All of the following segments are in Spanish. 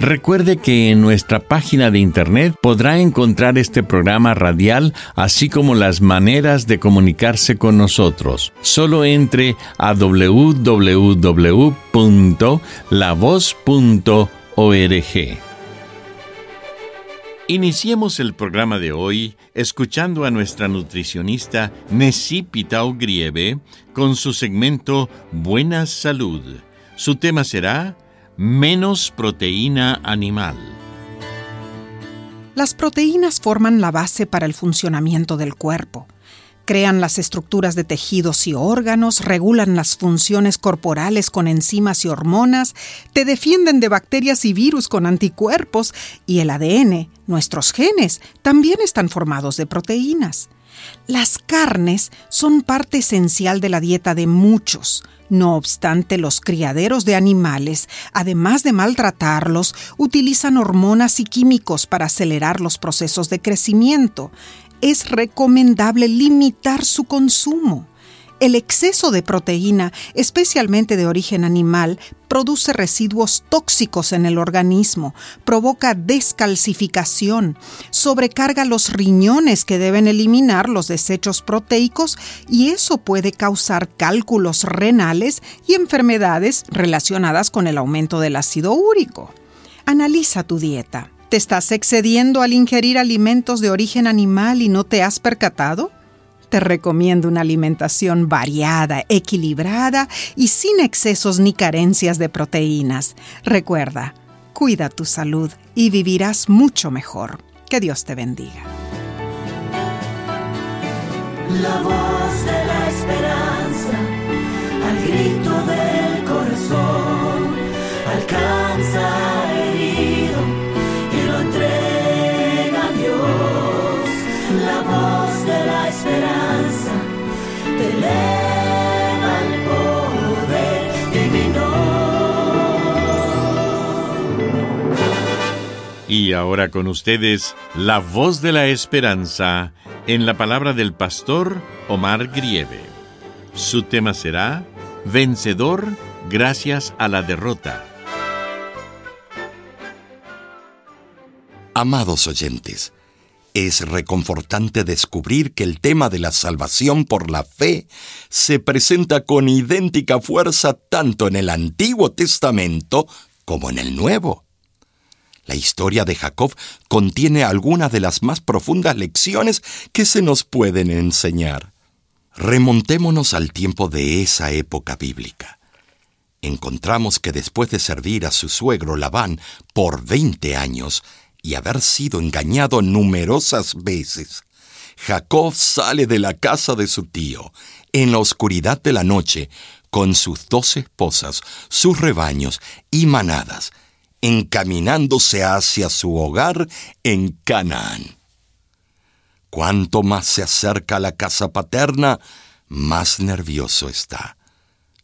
Recuerde que en nuestra página de internet podrá encontrar este programa radial, así como las maneras de comunicarse con nosotros. Solo entre a www.lavoz.org. Iniciemos el programa de hoy escuchando a nuestra nutricionista Nessie Pitao Grieve con su segmento Buena Salud. Su tema será menos proteína animal. Las proteínas forman la base para el funcionamiento del cuerpo. Crean las estructuras de tejidos y órganos, regulan las funciones corporales con enzimas y hormonas, te defienden de bacterias y virus con anticuerpos y el ADN, nuestros genes, también están formados de proteínas. Las carnes son parte esencial de la dieta de muchos. No obstante, los criaderos de animales, además de maltratarlos, utilizan hormonas y químicos para acelerar los procesos de crecimiento. Es recomendable limitar su consumo. El exceso de proteína, especialmente de origen animal, produce residuos tóxicos en el organismo, provoca descalcificación, sobrecarga los riñones que deben eliminar los desechos proteicos y eso puede causar cálculos renales y enfermedades relacionadas con el aumento del ácido úrico. Analiza tu dieta. ¿Te estás excediendo al ingerir alimentos de origen animal y no te has percatado? Te recomiendo una alimentación variada, equilibrada y sin excesos ni carencias de proteínas. Recuerda, cuida tu salud y vivirás mucho mejor. Que Dios te bendiga. La voz de la esperanza, al grito del corazón, alcanza Ahora con ustedes, la voz de la esperanza en la palabra del pastor Omar Grieve. Su tema será Vencedor gracias a la derrota. Amados oyentes, es reconfortante descubrir que el tema de la salvación por la fe se presenta con idéntica fuerza tanto en el Antiguo Testamento como en el Nuevo. La historia de Jacob contiene algunas de las más profundas lecciones que se nos pueden enseñar. Remontémonos al tiempo de esa época bíblica. Encontramos que después de servir a su suegro Labán por 20 años, y haber sido engañado numerosas veces, Jacob sale de la casa de su tío en la oscuridad de la noche con sus dos esposas, sus rebaños y manadas, encaminándose hacia su hogar en Canaán. Cuanto más se acerca a la casa paterna, más nervioso está.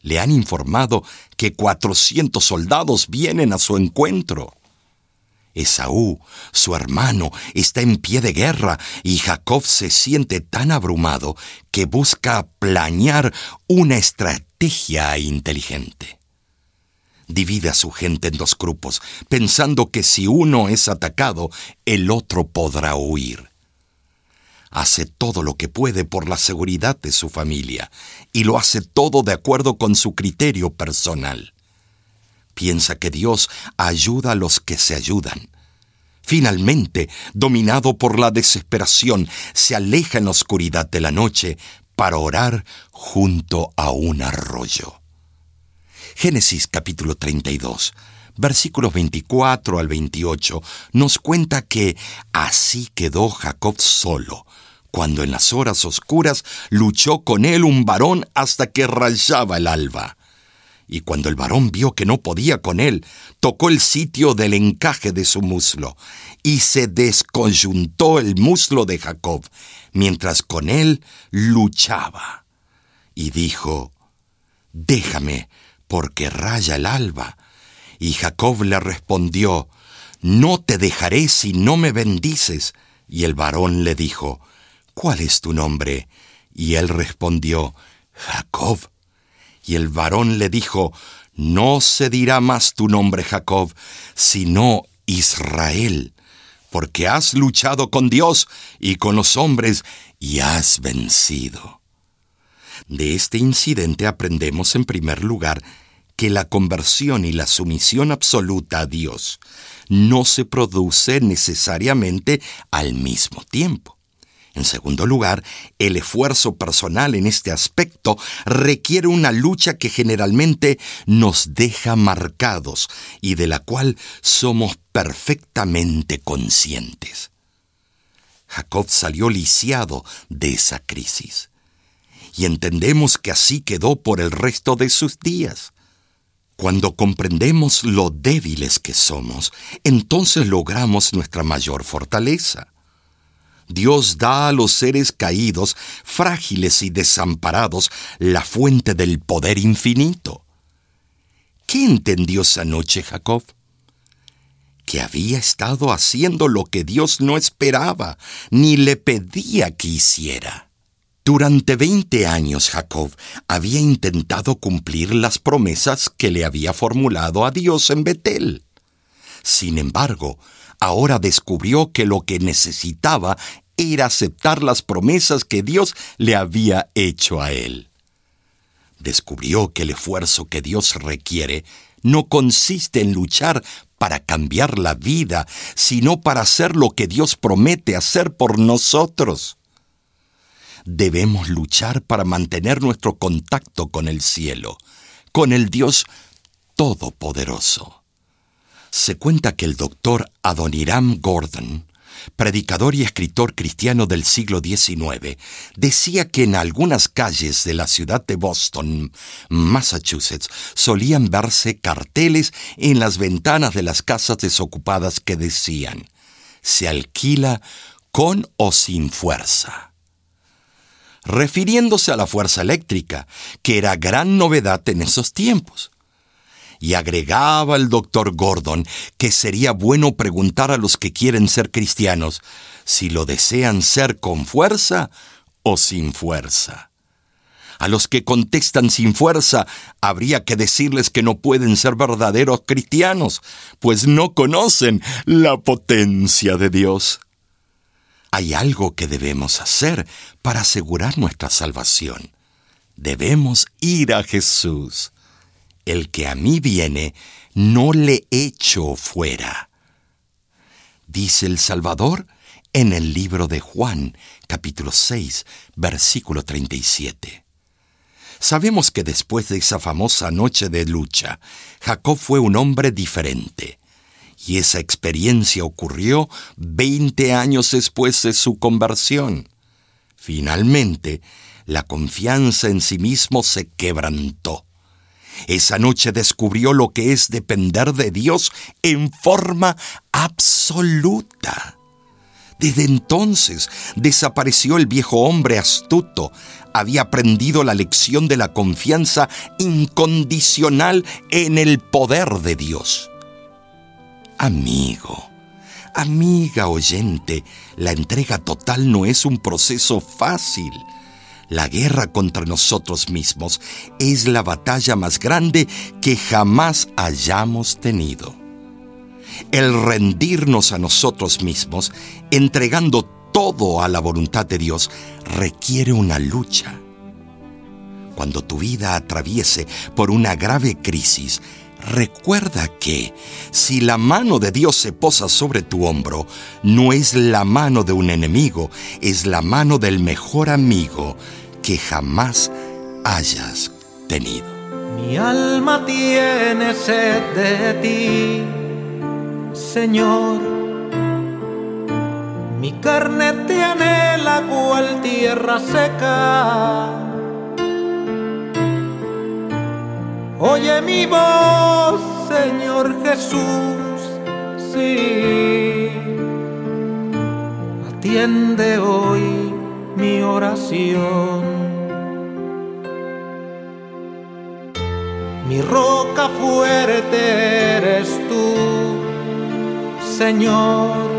Le han informado que cuatrocientos soldados vienen a su encuentro. Esaú, su hermano, está en pie de guerra y Jacob se siente tan abrumado que busca planear una estrategia inteligente. Divide a su gente en dos grupos, pensando que si uno es atacado, el otro podrá huir. Hace todo lo que puede por la seguridad de su familia y lo hace todo de acuerdo con su criterio personal piensa que Dios ayuda a los que se ayudan. Finalmente, dominado por la desesperación, se aleja en la oscuridad de la noche para orar junto a un arroyo. Génesis capítulo 32, versículos 24 al 28, nos cuenta que así quedó Jacob solo, cuando en las horas oscuras luchó con él un varón hasta que rayaba el alba. Y cuando el varón vio que no podía con él, tocó el sitio del encaje de su muslo, y se descoyuntó el muslo de Jacob, mientras con él luchaba. Y dijo, Déjame, porque raya el alba. Y Jacob le respondió, No te dejaré si no me bendices. Y el varón le dijo, ¿Cuál es tu nombre? Y él respondió, Jacob. Y el varón le dijo, No se dirá más tu nombre Jacob, sino Israel, porque has luchado con Dios y con los hombres y has vencido. De este incidente aprendemos en primer lugar que la conversión y la sumisión absoluta a Dios no se produce necesariamente al mismo tiempo. En segundo lugar, el esfuerzo personal en este aspecto requiere una lucha que generalmente nos deja marcados y de la cual somos perfectamente conscientes. Jacob salió lisiado de esa crisis y entendemos que así quedó por el resto de sus días. Cuando comprendemos lo débiles que somos, entonces logramos nuestra mayor fortaleza. Dios da a los seres caídos, frágiles y desamparados, la fuente del poder infinito. ¿Qué entendió esa noche Jacob? Que había estado haciendo lo que Dios no esperaba, ni le pedía que hiciera. Durante veinte años Jacob había intentado cumplir las promesas que le había formulado a Dios en Betel. Sin embargo, ahora descubrió que lo que necesitaba era aceptar las promesas que Dios le había hecho a él. Descubrió que el esfuerzo que Dios requiere no consiste en luchar para cambiar la vida, sino para hacer lo que Dios promete hacer por nosotros. Debemos luchar para mantener nuestro contacto con el cielo, con el Dios Todopoderoso. Se cuenta que el doctor Adoniram Gordon, predicador y escritor cristiano del siglo XIX, decía que en algunas calles de la ciudad de Boston, Massachusetts, solían verse carteles en las ventanas de las casas desocupadas que decían, se alquila con o sin fuerza refiriéndose a la fuerza eléctrica, que era gran novedad en esos tiempos. Y agregaba el doctor Gordon que sería bueno preguntar a los que quieren ser cristianos si lo desean ser con fuerza o sin fuerza. A los que contestan sin fuerza, habría que decirles que no pueden ser verdaderos cristianos, pues no conocen la potencia de Dios. Hay algo que debemos hacer para asegurar nuestra salvación. Debemos ir a Jesús. El que a mí viene, no le echo fuera. Dice el Salvador en el libro de Juan, capítulo 6, versículo 37. Sabemos que después de esa famosa noche de lucha, Jacob fue un hombre diferente. Y esa experiencia ocurrió 20 años después de su conversión. Finalmente, la confianza en sí mismo se quebrantó. Esa noche descubrió lo que es depender de Dios en forma absoluta. Desde entonces desapareció el viejo hombre astuto. Había aprendido la lección de la confianza incondicional en el poder de Dios. Amigo, amiga oyente, la entrega total no es un proceso fácil. La guerra contra nosotros mismos es la batalla más grande que jamás hayamos tenido. El rendirnos a nosotros mismos, entregando todo a la voluntad de Dios, requiere una lucha. Cuando tu vida atraviese por una grave crisis, Recuerda que si la mano de Dios se posa sobre tu hombro, no es la mano de un enemigo, es la mano del mejor amigo que jamás hayas tenido. Mi alma tiene sed de ti, Señor. Mi carne te anhela cual tierra seca. Oye mi voz, Señor Jesús, sí. Atiende hoy mi oración. mi roca fuerte eres tú, Señor.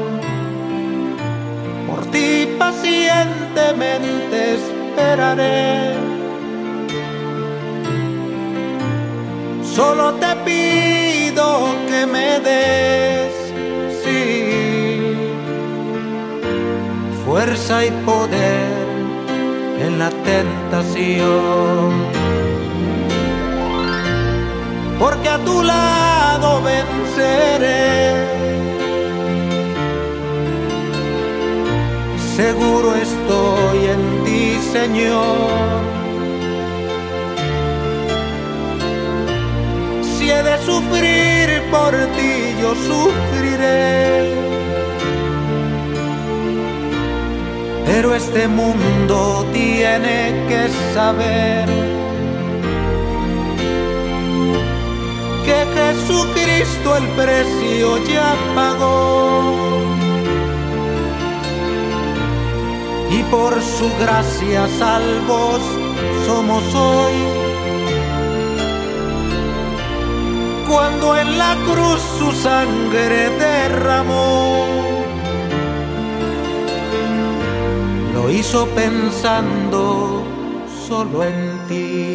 Por ti pacientemente esperaré. Solo te pido que me des, sí, fuerza y poder en la tentación porque a tu lado venceré. Seguro estoy en ti, Señor. Sufrir por ti, yo sufriré. Pero este mundo tiene que saber que Jesucristo el precio ya pagó. Y por su gracia salvos somos hoy. Cuando en la cruz su sangre derramó, lo hizo pensando solo en ti.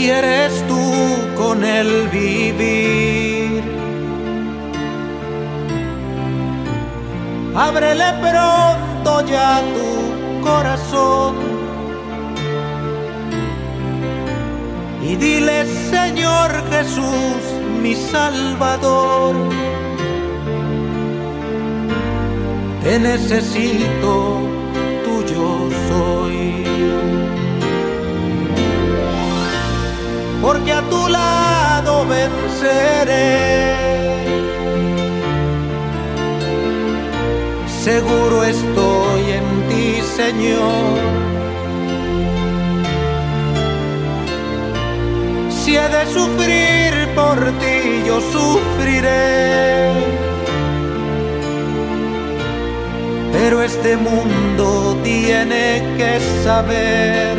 quieres tú con él vivir. Ábrele pronto ya tu corazón y dile Señor Jesús, mi Salvador, te necesito, tuyo soy. porque a tu lado venceré. Seguro estoy en ti, Señor. Si he de sufrir por ti, yo sufriré. Pero este mundo tiene que saber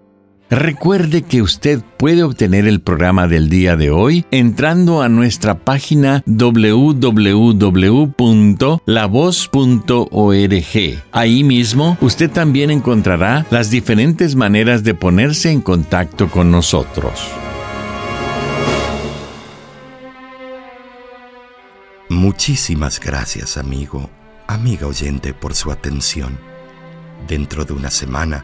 Recuerde que usted puede obtener el programa del día de hoy entrando a nuestra página www.lavoz.org. Ahí mismo usted también encontrará las diferentes maneras de ponerse en contacto con nosotros. Muchísimas gracias amigo, amiga oyente por su atención. Dentro de una semana,